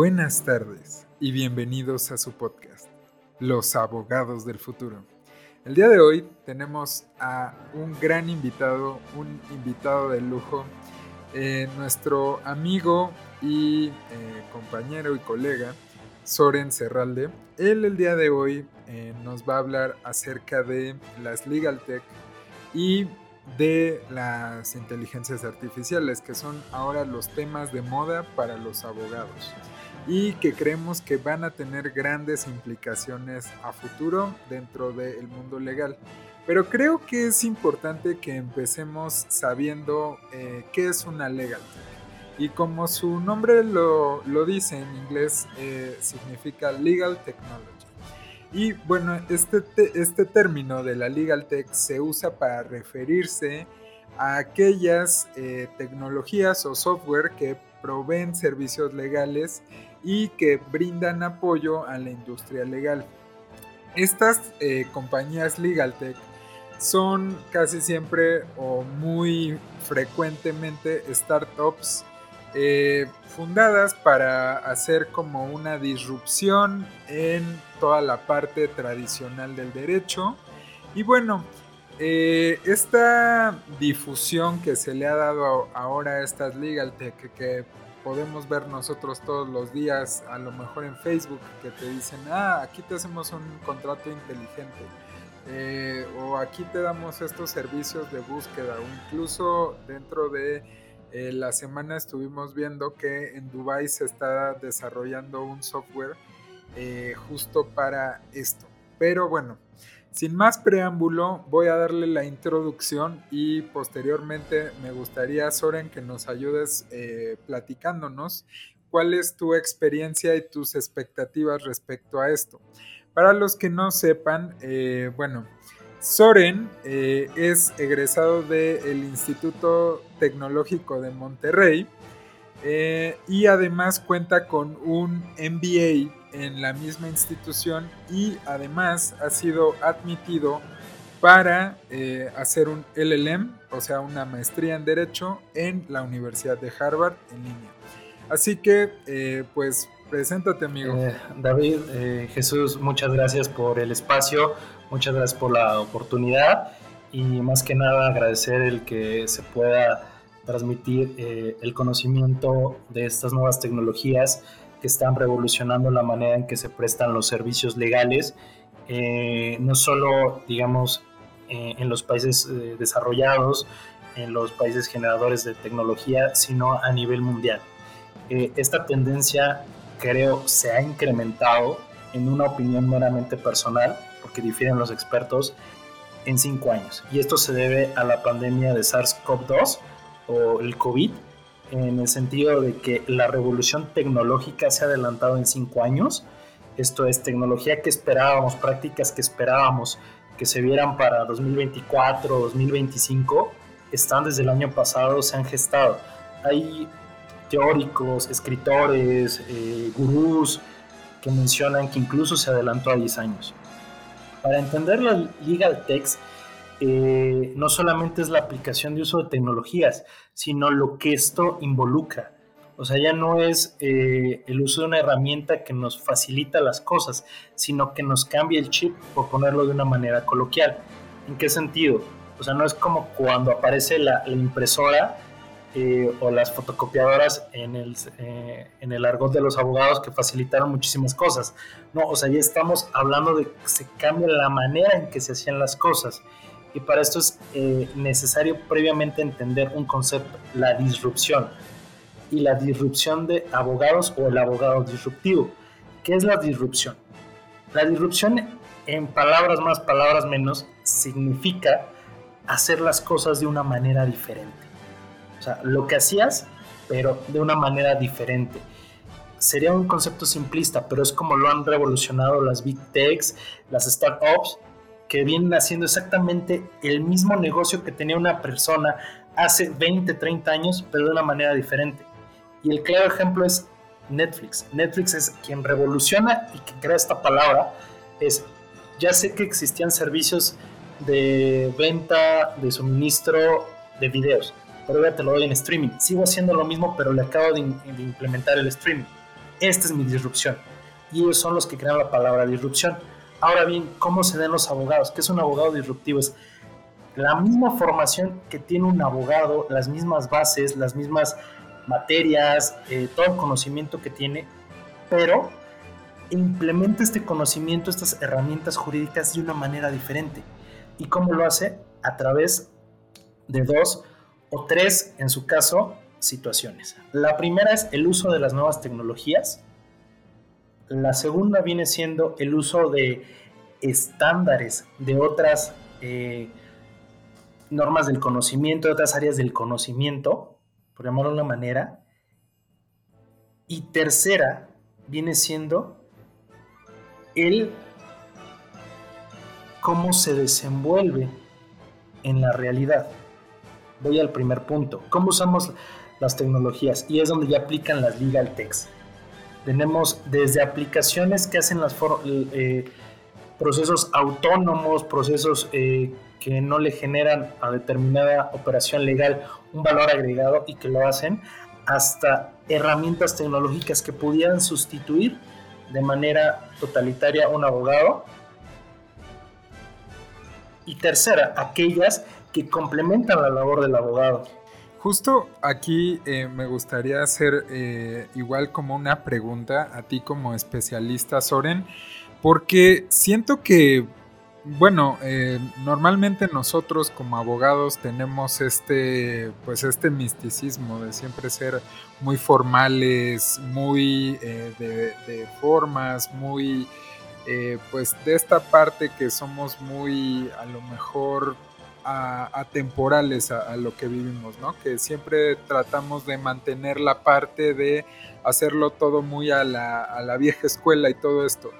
Buenas tardes y bienvenidos a su podcast, Los Abogados del Futuro. El día de hoy tenemos a un gran invitado, un invitado de lujo, eh, nuestro amigo y eh, compañero y colega, Soren Serralde. Él el día de hoy eh, nos va a hablar acerca de las Legal Tech y de las inteligencias artificiales, que son ahora los temas de moda para los abogados y que creemos que van a tener grandes implicaciones a futuro dentro del mundo legal. Pero creo que es importante que empecemos sabiendo eh, qué es una legal. Y como su nombre lo, dice en inglés, eh, significa legal technology. Y bueno, este, este término de la legal tech se usa para referirse a aquellas eh, tecnologías o software que proveen servicios legales y que brindan apoyo a la industria legal. Estas eh, compañías LegalTech son casi siempre o muy frecuentemente startups eh, fundadas para hacer como una disrupción en toda la parte tradicional del derecho. Y bueno, eh, esta difusión que se le ha dado ahora a estas LegalTech, que podemos ver nosotros todos los días, a lo mejor en Facebook, que te dicen, ah, aquí te hacemos un contrato inteligente, eh, o aquí te damos estos servicios de búsqueda, o incluso dentro de eh, la semana estuvimos viendo que en Dubai se está desarrollando un software justo para esto. Pero bueno, sin más preámbulo, voy a darle la introducción y posteriormente me gustaría, Soren, que nos ayudes eh, platicándonos cuál es tu experiencia y tus expectativas respecto a esto. Para los que no sepan, eh, bueno, Soren eh, es egresado del Instituto Tecnológico de Monterrey y además cuenta con un MBA en la misma institución y además ha sido admitido para eh, hacer un LLM, o sea, una maestría en Derecho en la Universidad de Harvard en línea. Así que, eh, pues, preséntate, amigo. Eh, David, Jesús, muchas gracias por el espacio, muchas gracias por la oportunidad y más que nada agradecer el que se pueda transmitir el conocimiento de estas nuevas tecnologías que están revolucionando la manera en que se prestan los servicios legales, eh, no solo, digamos, eh, en los países eh, desarrollados, en los países generadores de tecnología, sino a nivel mundial. esta tendencia creo se ha incrementado en una opinión meramente personal, porque difieren los expertos, en cinco años. Y esto se debe a la pandemia de SARS-CoV-2 o el COVID, en el sentido de que la revolución tecnológica se ha adelantado en cinco años. Esto es tecnología que esperábamos, prácticas que esperábamos que se vieran para 2024, 2025, están desde el año pasado, se han gestado. Hay teóricos, escritores, eh, gurús que mencionan que incluso se adelantó a 10 años. Para entender la legal text, eh, no solamente es la aplicación de uso de tecnologías, sino lo que esto involucra. O sea, ya no es eh, el uso de una herramienta que nos facilita las cosas, sino que nos cambia el chip, por ponerlo de una manera coloquial. ¿En qué sentido? O sea, no es como cuando aparece la, impresora eh, o las fotocopiadoras en el, en el argot de los abogados que facilitaron muchísimas cosas. No, o sea, ya estamos hablando de que se cambia la manera en que se hacían las cosas y para esto es eh, necesario previamente entender un concepto, la disrupción y la disrupción de abogados o el abogado disruptivo. ¿Qué es la disrupción? La disrupción, en palabras más, palabras menos, significa hacer las cosas de una manera diferente. O sea, lo que hacías, pero de una manera diferente. Sería un concepto simplista, pero es como lo han revolucionado las big techs, las startups que vienen haciendo exactamente el mismo negocio que tenía una persona hace 20, 30 años, pero de una manera diferente. Y el claro ejemplo es Netflix. Netflix es quien revoluciona y que crea esta palabra. Es, ya sé que existían servicios de venta, de suministro de videos, pero ahora te lo doy en streaming. Sigo haciendo lo mismo, pero le acabo de, implementar el streaming. esta es mi disrupción. Y ellos son los que crean la palabra disrupción. Ahora bien, ¿cómo se den los abogados? ¿Qué es un abogado disruptivo? Es la misma formación que tiene un abogado, las mismas bases, las mismas materias, eh, todo conocimiento que tiene, pero implementa este conocimiento, estas herramientas jurídicas de una manera diferente. ¿Y cómo lo hace? A través de dos o tres, en su caso, situaciones. La primera es el uso de las nuevas tecnologías. La segunda viene siendo el uso de estándares de otras eh, normas del conocimiento, de otras áreas del conocimiento, por llamarlo de una manera. Y tercera viene siendo el cómo se desenvuelve en la realidad. Voy al primer punto. ¿Cómo usamos las tecnologías? Y es donde ya aplican las legal techs. Tenemos desde aplicaciones que hacen los eh, procesos autónomos, procesos eh, que no le generan a determinada operación legal un valor agregado y que lo hacen, hasta herramientas tecnológicas que pudieran sustituir de manera totalitaria un abogado. Y tercera, aquellas que complementan la labor del abogado. Justo aquí eh, me gustaría hacer eh, igual como una pregunta a ti como especialista, Soren, porque siento que bueno, eh, normalmente nosotros como abogados tenemos este, pues este misticismo de siempre ser muy formales, muy eh, de, formas, muy, pues de esta parte que somos muy, a lo mejor, atemporales a, lo que vivimos, ¿no? Que siempre tratamos de mantener la parte de hacerlo todo muy a la, a la vieja escuela y todo esto.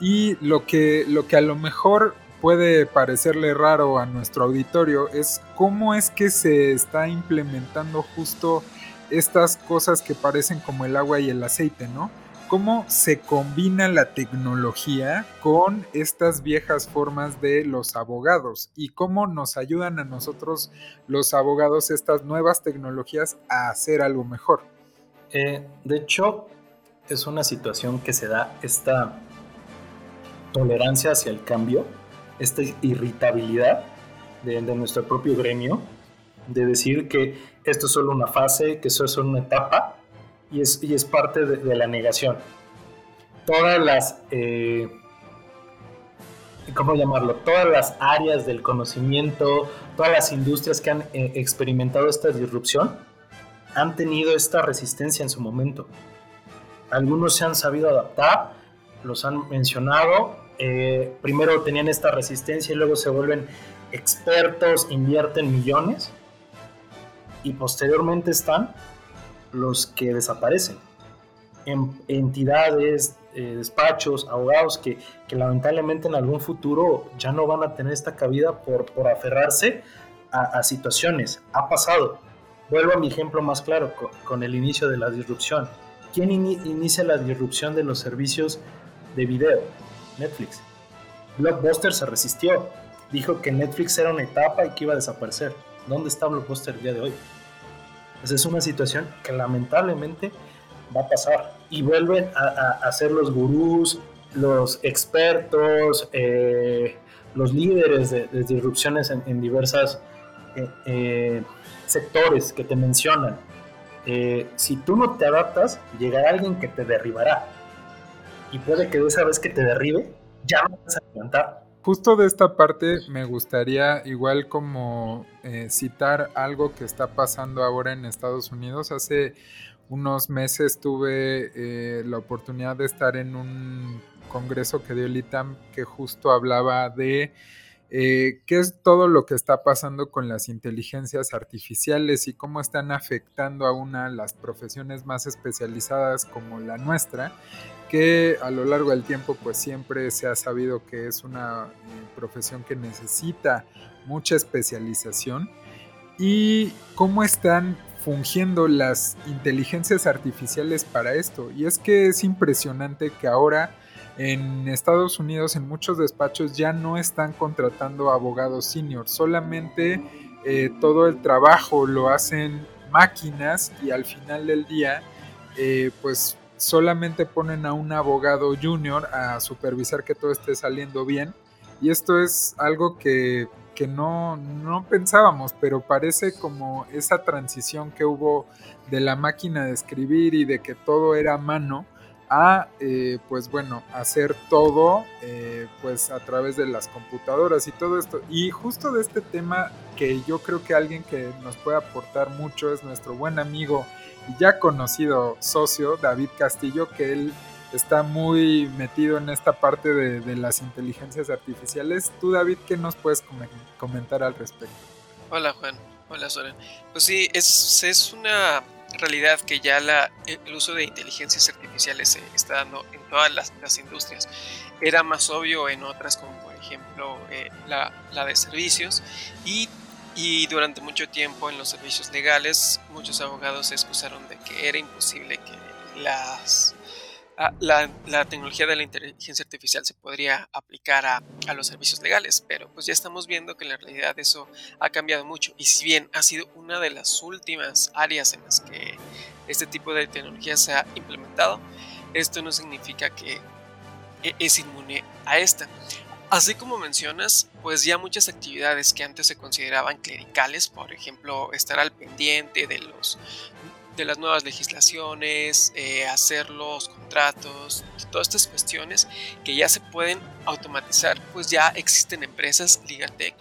Y lo que, lo que a lo mejor puede parecerle raro a nuestro auditorio es cómo es que se está implementando justo estas cosas que parecen como el agua y el aceite, ¿no? Cómo se combina la tecnología con estas viejas formas de los abogados y cómo nos ayudan a nosotros los abogados estas nuevas tecnologías a hacer algo mejor. Eh, de hecho, es una situación que se da esta tolerancia hacia el cambio, esta irritabilidad de, nuestro propio gremio, de decir que esto es solo una fase, que eso es solo una etapa, y es, y es parte de, la negación. Todas las, eh, ¿cómo llamarlo? Todas las áreas del conocimiento, todas las industrias que han eh, experimentado esta disrupción, han tenido esta resistencia en su momento. Algunos se han sabido adaptar, los han mencionado, eh, primero tenían esta resistencia y luego se vuelven expertos, invierten millones y posteriormente están los que desaparecen. En, entidades, eh, despachos, abogados que, lamentablemente en algún futuro ya no van a tener esta cabida por, por aferrarse a, situaciones. Ha pasado. Vuelvo a mi ejemplo más claro con, el inicio de la disrupción. ¿Quién inicia la disrupción de los servicios de video? Netflix. Blockbuster se resistió. Dijo que Netflix era una etapa y que iba a desaparecer. ¿Dónde está Blockbuster el día de hoy? Esa es una situación que lamentablemente va a pasar. Y vuelven a, ser los gurús, los expertos, eh, los líderes de, disrupciones en, en diversas eh, eh, sectores que te mencionan. si tú no te adaptas, llegará alguien que te derribará y puede que esa vez que te derribe, ya vas a levantar. Justo de esta parte me gustaría igual como eh, citar algo que está pasando ahora en Estados Unidos. Hace unos meses tuve eh, la oportunidad de estar en un congreso que dio el ITAM que justo hablaba de eh, qué es todo lo que está pasando con las inteligencias artificiales y cómo están afectando a una las profesiones más especializadas como la nuestra, que a lo largo del tiempo pues siempre se ha sabido que es una eh, profesión que necesita mucha especialización y cómo están fungiendo las inteligencias artificiales para esto. Y es que es impresionante que ahora en Estados Unidos, en muchos despachos, ya no están contratando abogados senior, solamente eh, todo el trabajo lo hacen máquinas y al final del día, eh, pues solamente ponen a un abogado junior a supervisar que todo esté saliendo bien. Y esto es algo que, no, no pensábamos, pero parece como esa transición que hubo de la máquina de escribir y de que todo era mano a, eh, pues bueno, hacer todo eh, pues a través de las computadoras y todo esto. Y justo de este tema que yo creo que alguien que nos puede aportar mucho es nuestro buen amigo ya conocido socio David Castillo, que él está muy metido en esta parte de, las inteligencias artificiales. Tú David, ¿qué nos puedes comentar al respecto? Hola Juan, hola Soren. Pues sí, es, es una realidad que ya la, el uso de inteligencias artificiales se está dando en todas las, industrias. Era más obvio en otras, como por ejemplo eh, la, la, de servicios, y, y, durante mucho tiempo en los servicios legales muchos abogados se excusaron de que era imposible que Ah, la, tecnología de la inteligencia artificial se podría aplicar a, los servicios legales, pero pues ya estamos viendo que en la realidad eso ha cambiado mucho y si bien ha sido una de las últimas áreas en las que este tipo de tecnología se ha implementado, esto no significa que e, es inmune a esta. Así como mencionas, pues ya muchas actividades que antes se consideraban clericales, por ejemplo, estar al pendiente de los de las nuevas legislaciones, eh, hacer los contratos, todas estas cuestiones que ya se pueden automatizar, pues ya existen empresas LegalTech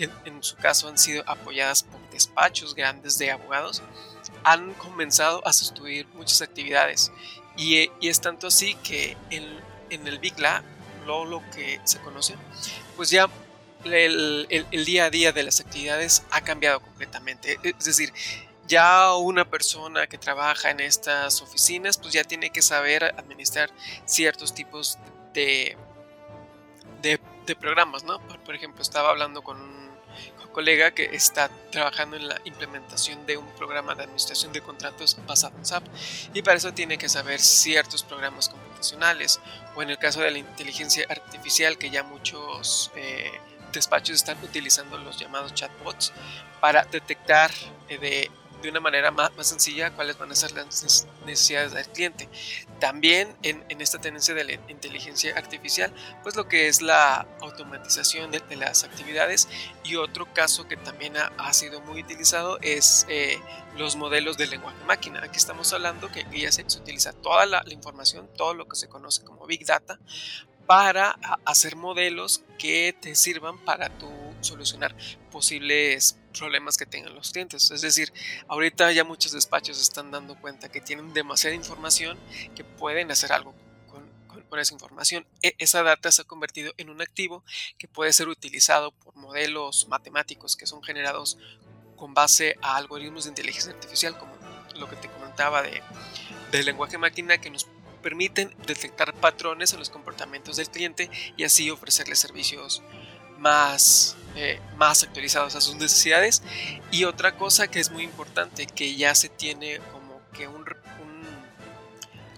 que en su caso han sido apoyadas por despachos grandes de abogados, han comenzado a sustituir muchas actividades. Y, es tanto así que en, el Big Lab, lo, que se conoce, pues ya el, el, día a día de las actividades ha cambiado completamente. Es decir, ya una persona que trabaja en estas oficinas, pues ya tiene que saber administrar ciertos tipos de, de, programas, ¿no? Por, ejemplo, estaba hablando con un, colega que está trabajando en la implementación de un programa de administración de contratos basado en SAP y para eso tiene que saber ciertos programas o en el caso de la inteligencia artificial que ya muchos eh, despachos están utilizando los llamados chatbots para detectar eh, de de una manera más, sencilla cuáles van a ser las necesidades del cliente. También en, esta tendencia de la inteligencia artificial, pues lo que es la automatización de, las actividades y otro caso que también ha, ha sido muy utilizado es eh, los modelos de lenguaje máquina. Aquí estamos hablando que ya se, utiliza toda la, la información, todo lo que se conoce como Big Data, para hacer modelos que te sirvan para tu solucionar posibles problemas que tengan los clientes. Es decir, ahorita ya muchos despachos están dando cuenta que tienen demasiada información que pueden hacer algo con, esa información. E, esa data se ha convertido en un activo que puede ser utilizado por modelos matemáticos que son generados con base a algoritmos de inteligencia artificial, como lo que te comentaba de, del lenguaje máquina que nos permiten detectar patrones en los comportamientos del cliente y así ofrecerle servicios más, eh, más actualizados a sus necesidades. Y otra cosa que es muy importante, que ya se tiene como que un, un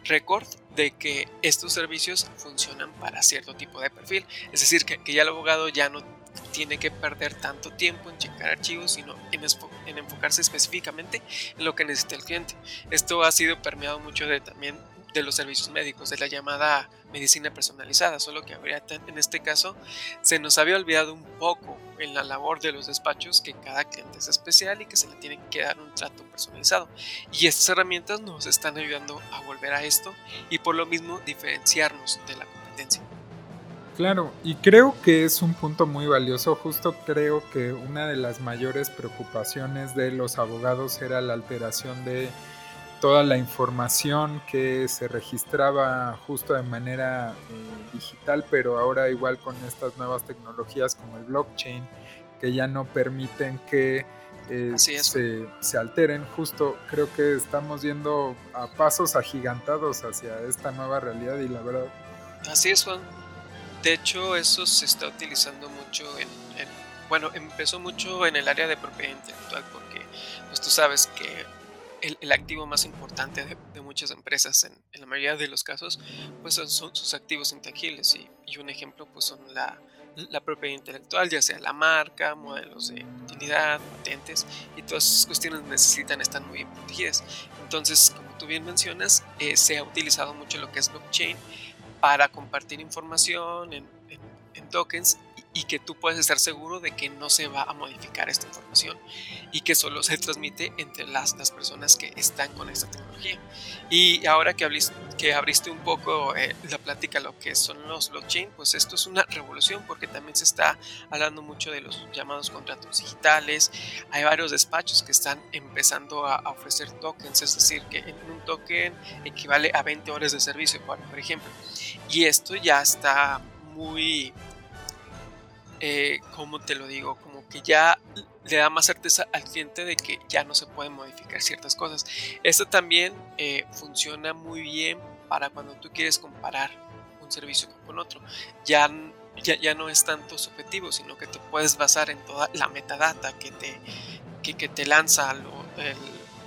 récord de que estos servicios funcionan para cierto tipo de perfil. Es decir, que, que, ya el abogado ya no tiene que perder tanto tiempo en checar archivos, sino en, en, enfocarse específicamente en lo que necesita el cliente. Esto ha sido permeado mucho de también de los servicios médicos, de la llamada medicina personalizada, solo que habría en este caso se nos había olvidado un poco en la labor de los despachos que cada cliente es especial y que se le tiene que dar un trato personalizado. Y estas herramientas nos están ayudando a volver a esto y por lo mismo diferenciarnos de la competencia. Claro, y creo que es un punto muy valioso. Justo creo que una de las mayores preocupaciones de los abogados era la alteración de toda la información que se registraba justo de manera eh, digital, pero ahora igual con estas nuevas tecnologías como el blockchain, que ya no permiten que eh, se, se, alteren. Justo creo que estamos yendo a pasos agigantados hacia esta nueva realidad y la verdad. Así es, Juan. De hecho, eso se está utilizando mucho en, en bueno, empezó mucho en el área de propiedad intelectual porque pues tú sabes que el, activo más importante de, muchas empresas en, la mayoría de los casos, pues son, sus activos intangibles y, un ejemplo pues son la, la, propiedad intelectual, ya sea la marca, modelos de comunidad, patentes y todas esas cuestiones necesitan estar muy bien protegidas. Entonces, como tú bien mencionas, eh, se ha utilizado mucho lo que es blockchain para compartir información en, en tokens y que tú puedes estar seguro de que no se va a modificar esta información y que solo se transmite entre las, las personas que están con esta tecnología. Y ahora que, abriste, que abriste un poco eh, la plática lo que son los blockchain, pues esto es una revolución porque también se está hablando mucho de los llamados contratos digitales. Hay varios despachos que están empezando a, ofrecer tokens, es decir, que en un token equivale a 20 horas de servicio, por ejemplo. Y esto ya está muy eh, ¿cómo te lo digo? Como que ya le da más certeza al cliente de que ya no se pueden modificar ciertas cosas. Esto también eh, funciona muy bien para cuando tú quieres comparar un servicio con otro. Ya, ya, ya, no es tanto subjetivo, sino que te puedes basar en toda la metadata que te, que te lanza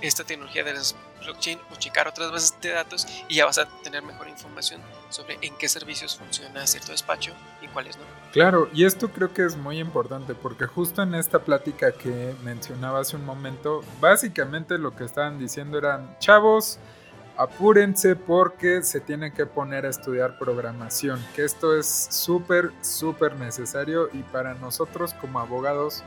esta tecnología de las blockchain o checar otras bases de datos y ya vas a tener mejor información sobre en qué servicios funciona cierto despacho y cuáles no. Claro, y esto creo que es muy importante porque justo en esta plática que mencionaba hace un momento, básicamente lo que estaban diciendo eran, chavos, apúrense porque se tienen que poner a estudiar programación, que esto es súper, súper necesario y para nosotros como abogados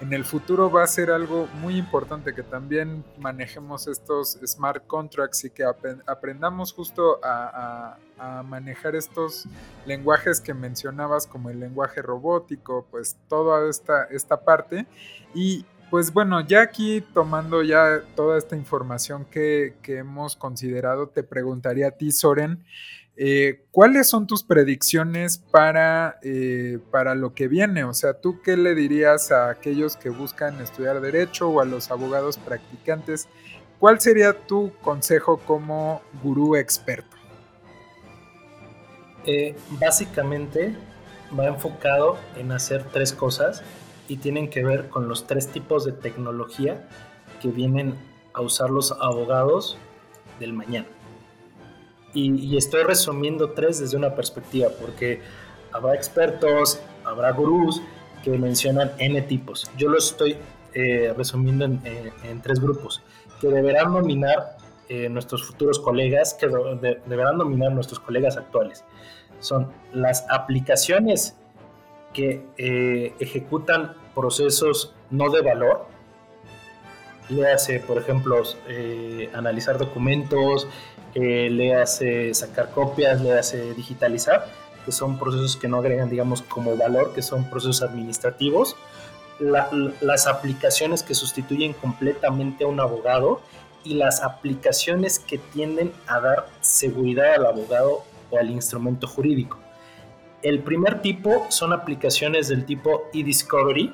en el futuro va a ser algo muy importante que también manejemos estos smart contracts y que aprendamos justo a, manejar estos lenguajes que mencionabas como el lenguaje robótico, pues toda esta, esta parte. Y pues bueno, ya aquí tomando ya toda esta información que, que hemos considerado, te preguntaría a ti, Soren, eh, ¿Cuáles son tus predicciones para, eh, para lo que viene? O sea, ¿tú qué le dirías a aquellos que buscan estudiar derecho o a los abogados practicantes? ¿Cuál sería tu consejo como gurú experto? Eh, básicamente va enfocado en hacer tres cosas y tienen que ver con los tres tipos de tecnología que vienen a usar los abogados del mañana. Y, estoy resumiendo tres desde una perspectiva, porque habrá expertos, habrá gurús que mencionan N tipos. Yo lo estoy eh, resumiendo en, tres grupos, que deberán dominar eh, nuestros futuros colegas, que deberán dominar nuestros colegas actuales. Son las aplicaciones que eh, ejecutan procesos no de valor, le hace, por ejemplo, analizar documentos, le hace sacar copias, le hace digitalizar, que son procesos que no agregan, digamos, como valor, que son procesos administrativos. las aplicaciones que sustituyen completamente a un abogado y las aplicaciones que tienden a dar seguridad al abogado o al instrumento jurídico. El primer tipo son aplicaciones del tipo e-discovery,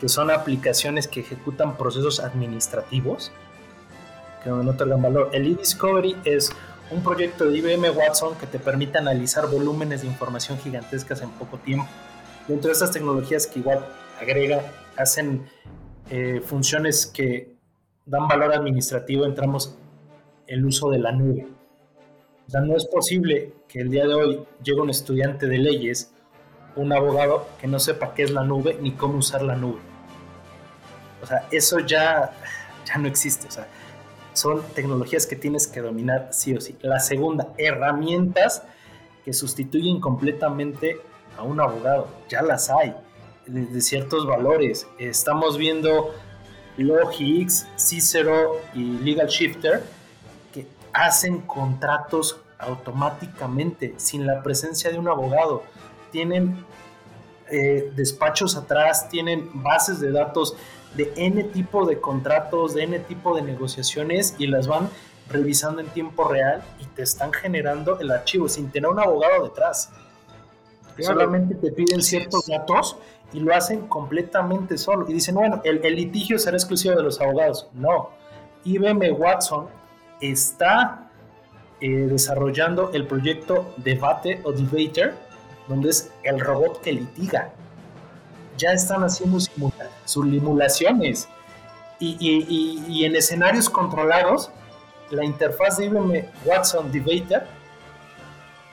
que son aplicaciones que ejecutan procesos administrativos no otorgan valor. El e-discovery es un proyecto de IBM Watson que te permite analizar volúmenes de información gigantescas en poco tiempo. Dentro de estas tecnologías que igual agrega, hacen eh, funciones que dan valor administrativo, entramos el uso de la nube. O sea, no es posible que el día de hoy llegue un estudiante de leyes, un abogado, que no sepa qué es la nube ni cómo usar la nube. O sea, eso ya, ya no existe. O sea, son tecnologías que tienes que dominar sí o sí. La segunda, herramientas que sustituyen completamente a un abogado. Ya las hay, de, ciertos valores. Estamos viendo Logix, Cicero y Legal Shifter que hacen contratos automáticamente sin la presencia de un abogado. Tienen eh, despachos atrás, tienen bases de datos de N tipo de contratos, de N tipo de negociaciones y las van revisando en tiempo real y te están generando el archivo sin tener un abogado detrás. Solamente te piden ciertos datos y lo hacen completamente solo. Y dicen, bueno, el, litigio será exclusivo de los abogados. No. IBM Watson está eh, desarrollando el proyecto Debate o Debater, donde es el robot que litiga ya están haciendo simulaciones y, en escenarios controlados, la interfaz de IBM Watson Debater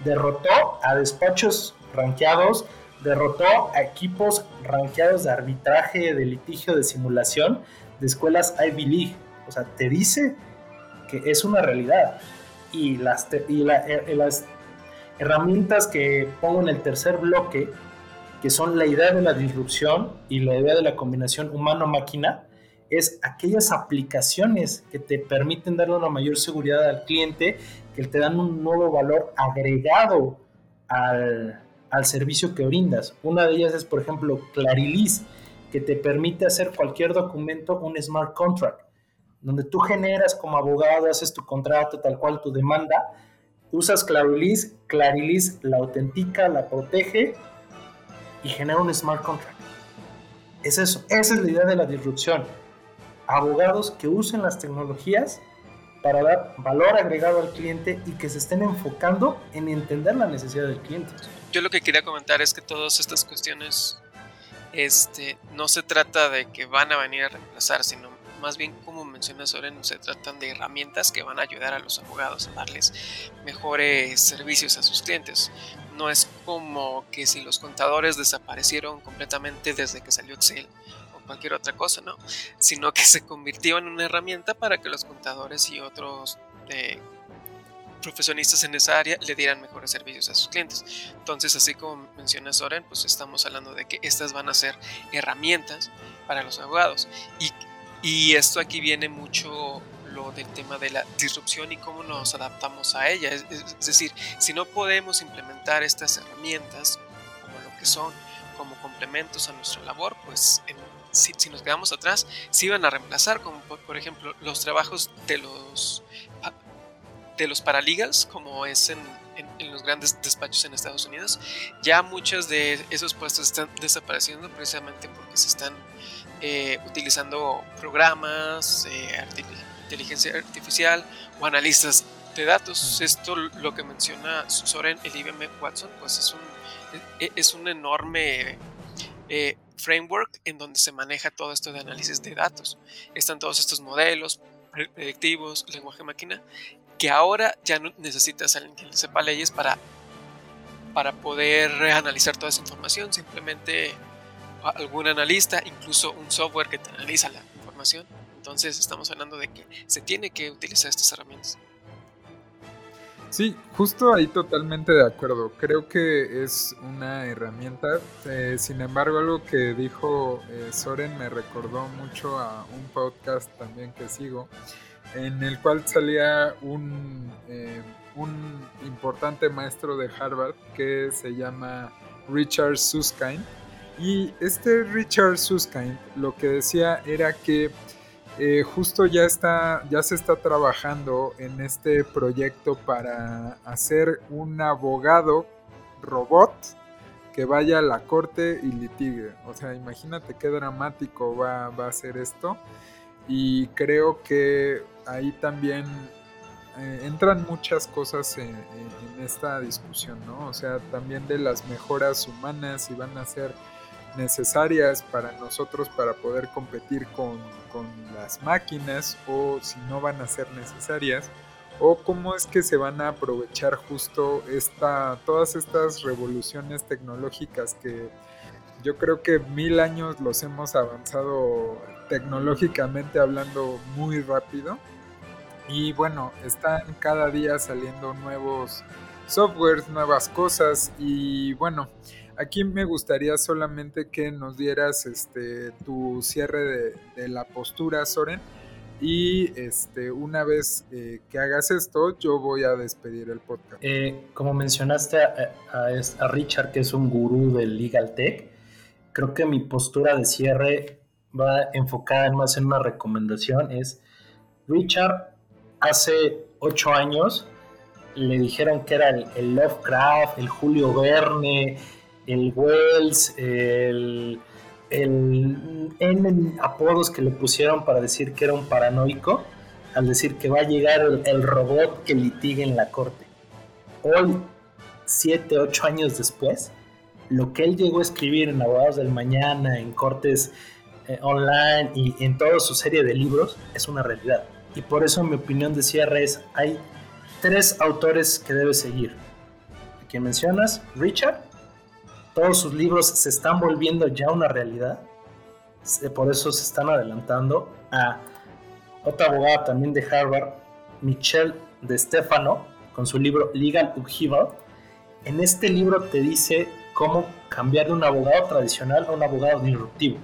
derrotó a despachos rankeados derrotó a equipos rankeados de arbitraje, de litigio, de simulación de escuelas Ivy League. O sea, te dice que es una realidad. Y las, y eh, las herramientas que pongo en el tercer bloque, que son la idea de la disrupción y la idea de la combinación humano-máquina, es aquellas aplicaciones que te permiten darle una mayor seguridad al cliente, que te dan un nuevo valor agregado al, al servicio que brindas. Una de ellas es, por ejemplo, Clarilis, que te permite hacer cualquier documento un smart contract, donde tú generas como abogado, haces tu contrato, tal cual tu demanda, usas Clarilis, Clarilis la autentica, la protege y genera un smart contract. Es eso, esa es la idea de la disrupción abogados que usen las tecnologías para dar valor agregado al cliente y que se estén enfocando en entender la necesidad del cliente. Yo lo que quería comentar es que todas estas cuestiones este, no se trata de que van a venir a reemplazar, sino más bien como menciona Soren, se tratan de herramientas que van a ayudar a los abogados a darles mejores servicios a sus clientes. No es como que si los contadores desaparecieron completamente desde que salió Excel cualquier otra cosa, ¿no? Sino que se convirtió en una herramienta para que los contadores y otros eh, profesionistas en esa área le dieran mejores servicios a sus clientes. Entonces, así como menciona Soren, pues estamos hablando de que estas van a ser herramientas para los abogados. Y, y esto aquí viene mucho lo del tema de la disrupción y cómo nos adaptamos a ella. Es, decir, si no podemos implementar estas herramientas como lo que son, como complementos a nuestra labor, pues si, nos quedamos atrás, se iban a reemplazar, como por, ejemplo los trabajos de los, de los paralegals, como es en, en, los grandes despachos en Estados Unidos. Ya muchos de esos puestos están desapareciendo precisamente porque se están eh, utilizando programas, eh, inteligencia artificial o analistas de datos. Esto lo que menciona Soren, el IBM Watson, pues es un, e, es un enorme eh, framework en donde se maneja todo esto de análisis de datos. Están todos estos modelos predictivos, lenguaje máquina, que ahora ya no necesitas alguien que sepa leyes para, para poder analizar toda esa información. Simplemente algún analista, incluso un software que te analiza la información. Entonces estamos hablando de que se tiene que utilizar estas herramientas. Sí, justo ahí totalmente de acuerdo. Creo que es una herramienta. Eh, sin embargo, algo que dijo eh, Soren me recordó mucho a un podcast también que sigo, en el cual salía un, eh, un importante maestro de Harvard que se llama Richard Susskind. Y este Richard Susskind lo que decía era que eh, justo ya está, ya se está trabajando en este proyecto para hacer un abogado robot que vaya a la corte y litigue. O sea, imagínate qué dramático va, a ser esto. Y creo que ahí también eh, entran muchas cosas en, en, esta discusión, ¿no? O sea, también de las mejoras humanas y van a ser necesarias para nosotros para poder competir con, las máquinas o si no van a ser necesarias o cómo es que se van a aprovechar justo esta, todas estas revoluciones tecnológicas que yo creo que mil años los hemos avanzado tecnológicamente hablando muy rápido y bueno, están cada día saliendo nuevos softwares, nuevas cosas y bueno, Aquí me gustaría solamente que nos dieras este, tu cierre de, la postura, Soren. Y este, una vez eh, que hagas esto, yo voy a despedir el podcast. Eh, como mencionaste a, Richard, que es un gurú del Legal Tech, creo que mi postura de cierre va enfocada más en una recomendación. Es, Richard, hace ocho años le dijeron que era el, el Lovecraft, el Julio Verne, el Wells, el, el N apodos que le pusieron para decir que era un paranoico, al decir que va a llegar el, robot que litigue en la corte. Hoy, siete, ocho años después, lo que él llegó a escribir en Abogados del Mañana, en cortes eh, online y en toda su serie de libros es una realidad. Y por eso mi opinión de cierre es, hay tres autores que debes seguir. ¿A quién mencionas? Richard, todos sus libros se están volviendo ya una realidad. Por eso se están adelantando a otra abogada también de Harvard, Michelle de Stefano, con su libro Legal Upheaval. En este libro te dice cómo cambiar de un abogado tradicional a un abogado disruptivo,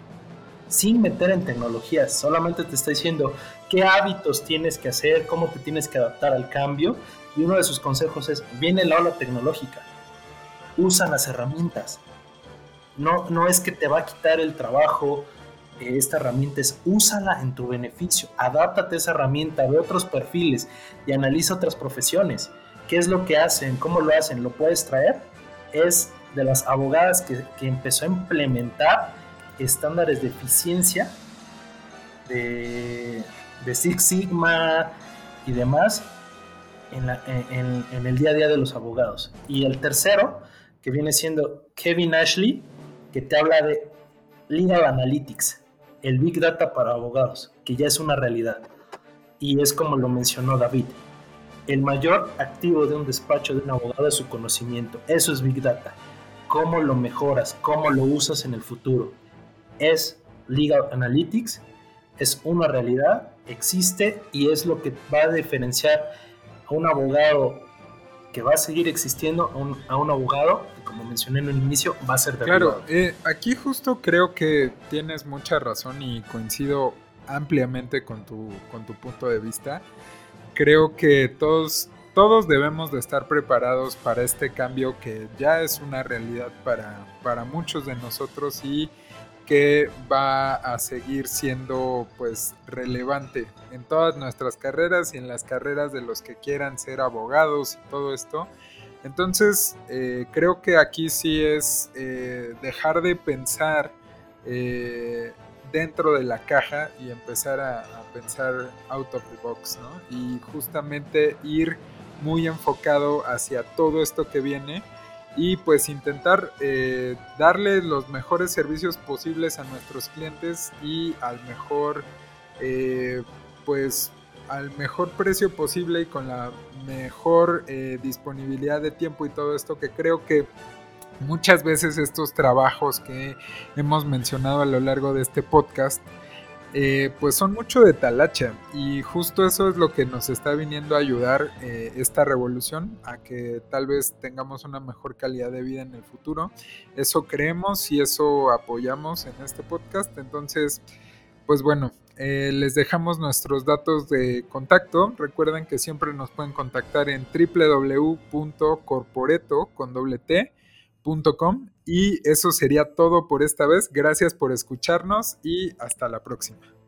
sin meter en tecnologías, solamente te está diciendo qué hábitos tienes que hacer, cómo te tienes que adaptar al cambio, y uno de sus consejos es, viene la ola tecnológica, usa las herramientas, no, no es que te va a quitar el trabajo, eh, esta herramienta es úsala en tu beneficio, adáptate a esa herramienta, ve otros perfiles y analiza otras profesiones. ¿Qué es lo que hacen? ¿Cómo lo hacen? ¿Lo puedes traer? Es de las abogadas que, empezó a implementar estándares de eficiencia de, Six Sigma y demás en, en, el día a día de los abogados. Y el tercero, que viene siendo Kevin Ashley, que te habla de Legal Analytics, el Big Data para abogados, que ya es una realidad. Y es como lo mencionó David. El mayor activo de un despacho de un abogado es su conocimiento. Eso es Big Data. ¿Cómo lo mejoras? ¿Cómo lo usas en el futuro? Es Legal Analytics, es una realidad, existe y es lo que va a diferenciar a un abogado que va a seguir existiendo a un, abogado que, como mencioné en el inicio, va a ser de Claro, eh, aquí justo creo que tienes mucha razón y coincido ampliamente con tu, con tu punto de vista. Creo que todos, todos debemos de estar preparados para este cambio que ya es una realidad para, para muchos de nosotros y que va a seguir siendo pues relevante en todas nuestras carreras y en las carreras de los que quieran ser abogados y todo esto. Entonces eh, creo que aquí sí es eh, dejar de pensar eh, dentro de la caja y empezar a, a, pensar out of the box, ¿no? Y justamente ir muy enfocado hacia todo esto que viene y pues intentar eh, darle los mejores servicios posibles a nuestros clientes y al mejor eh, pues al mejor precio posible y con la mejor eh, disponibilidad de tiempo y todo esto que creo que muchas veces estos trabajos que hemos mencionado a lo largo de este podcast eh, pues son mucho de talacha y justo eso es lo que nos está viniendo a ayudar eh, esta revolución a que tal vez tengamos una mejor calidad de vida en el futuro. Eso creemos y eso apoyamos en este podcast. Entonces, pues bueno, eh, les dejamos nuestros datos de contacto. Recuerden que siempre nos pueden contactar en y eso sería todo por esta vez. Gracias por escucharnos y hasta la próxima.